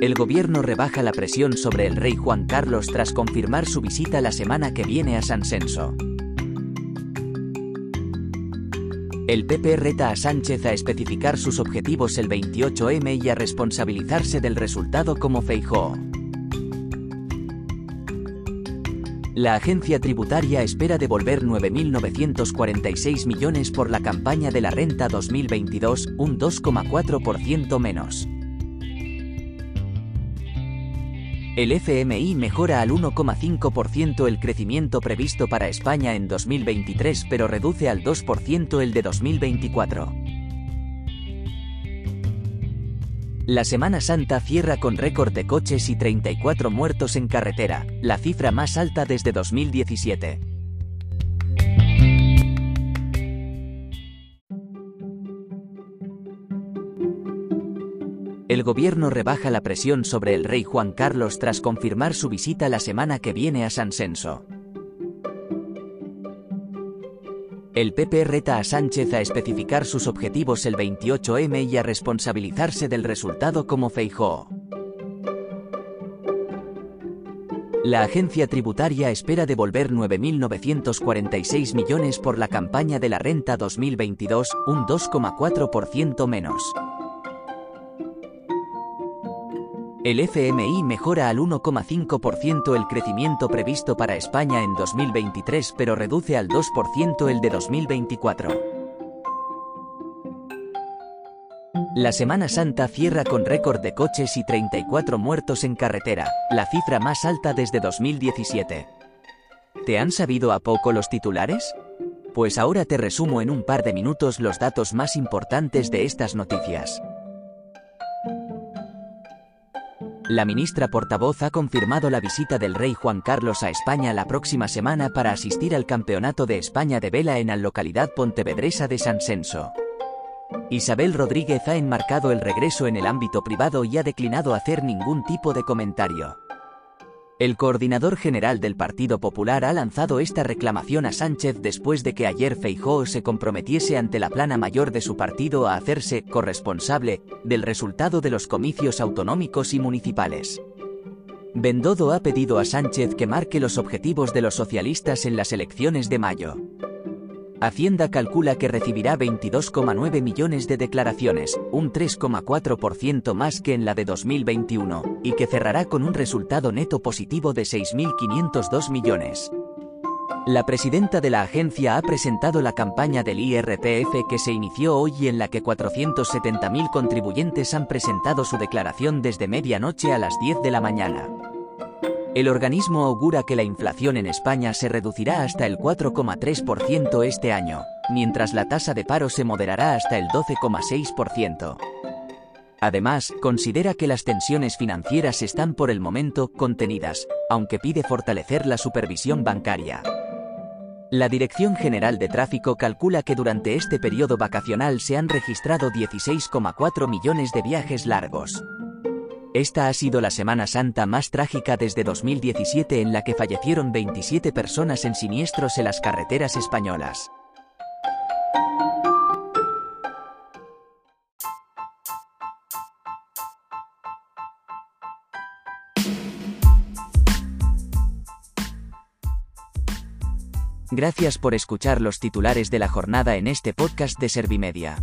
El gobierno rebaja la presión sobre el rey Juan Carlos tras confirmar su visita la semana que viene a San Senso. El PP reta a Sánchez a especificar sus objetivos el 28M y a responsabilizarse del resultado como Feijóo. La agencia tributaria espera devolver 9.946 millones por la campaña de la renta 2022, un 2,4% menos. El FMI mejora al 1,5% el crecimiento previsto para España en 2023 pero reduce al 2% el de 2024. La Semana Santa cierra con récord de coches y 34 muertos en carretera, la cifra más alta desde 2017. El gobierno rebaja la presión sobre el rey Juan Carlos tras confirmar su visita la semana que viene a San Senso. El PP reta a Sánchez a especificar sus objetivos el 28M y a responsabilizarse del resultado como Feijóo. La agencia tributaria espera devolver 9.946 millones por la campaña de la renta 2022, un 2,4% menos. El FMI mejora al 1,5% el crecimiento previsto para España en 2023 pero reduce al 2% el de 2024. La Semana Santa cierra con récord de coches y 34 muertos en carretera, la cifra más alta desde 2017. ¿Te han sabido a poco los titulares? Pues ahora te resumo en un par de minutos los datos más importantes de estas noticias. La ministra portavoz ha confirmado la visita del rey Juan Carlos a España la próxima semana para asistir al Campeonato de España de Vela en la localidad pontevedresa de San Senso. Isabel Rodríguez ha enmarcado el regreso en el ámbito privado y ha declinado hacer ningún tipo de comentario. El coordinador general del Partido Popular ha lanzado esta reclamación a Sánchez después de que ayer Feijóo se comprometiese ante la plana mayor de su partido a hacerse corresponsable del resultado de los comicios autonómicos y municipales. Bendodo ha pedido a Sánchez que marque los objetivos de los socialistas en las elecciones de mayo. Hacienda calcula que recibirá 22,9 millones de declaraciones, un 3,4% más que en la de 2021, y que cerrará con un resultado neto positivo de 6.502 millones. La presidenta de la agencia ha presentado la campaña del IRPF que se inició hoy y en la que 470.000 contribuyentes han presentado su declaración desde medianoche a las 10 de la mañana. El organismo augura que la inflación en España se reducirá hasta el 4,3% este año, mientras la tasa de paro se moderará hasta el 12,6%. Además, considera que las tensiones financieras están por el momento contenidas, aunque pide fortalecer la supervisión bancaria. La Dirección General de Tráfico calcula que durante este periodo vacacional se han registrado 16,4 millones de viajes largos. Esta ha sido la Semana Santa más trágica desde 2017 en la que fallecieron 27 personas en siniestros en las carreteras españolas. Gracias por escuchar los titulares de la jornada en este podcast de Servimedia.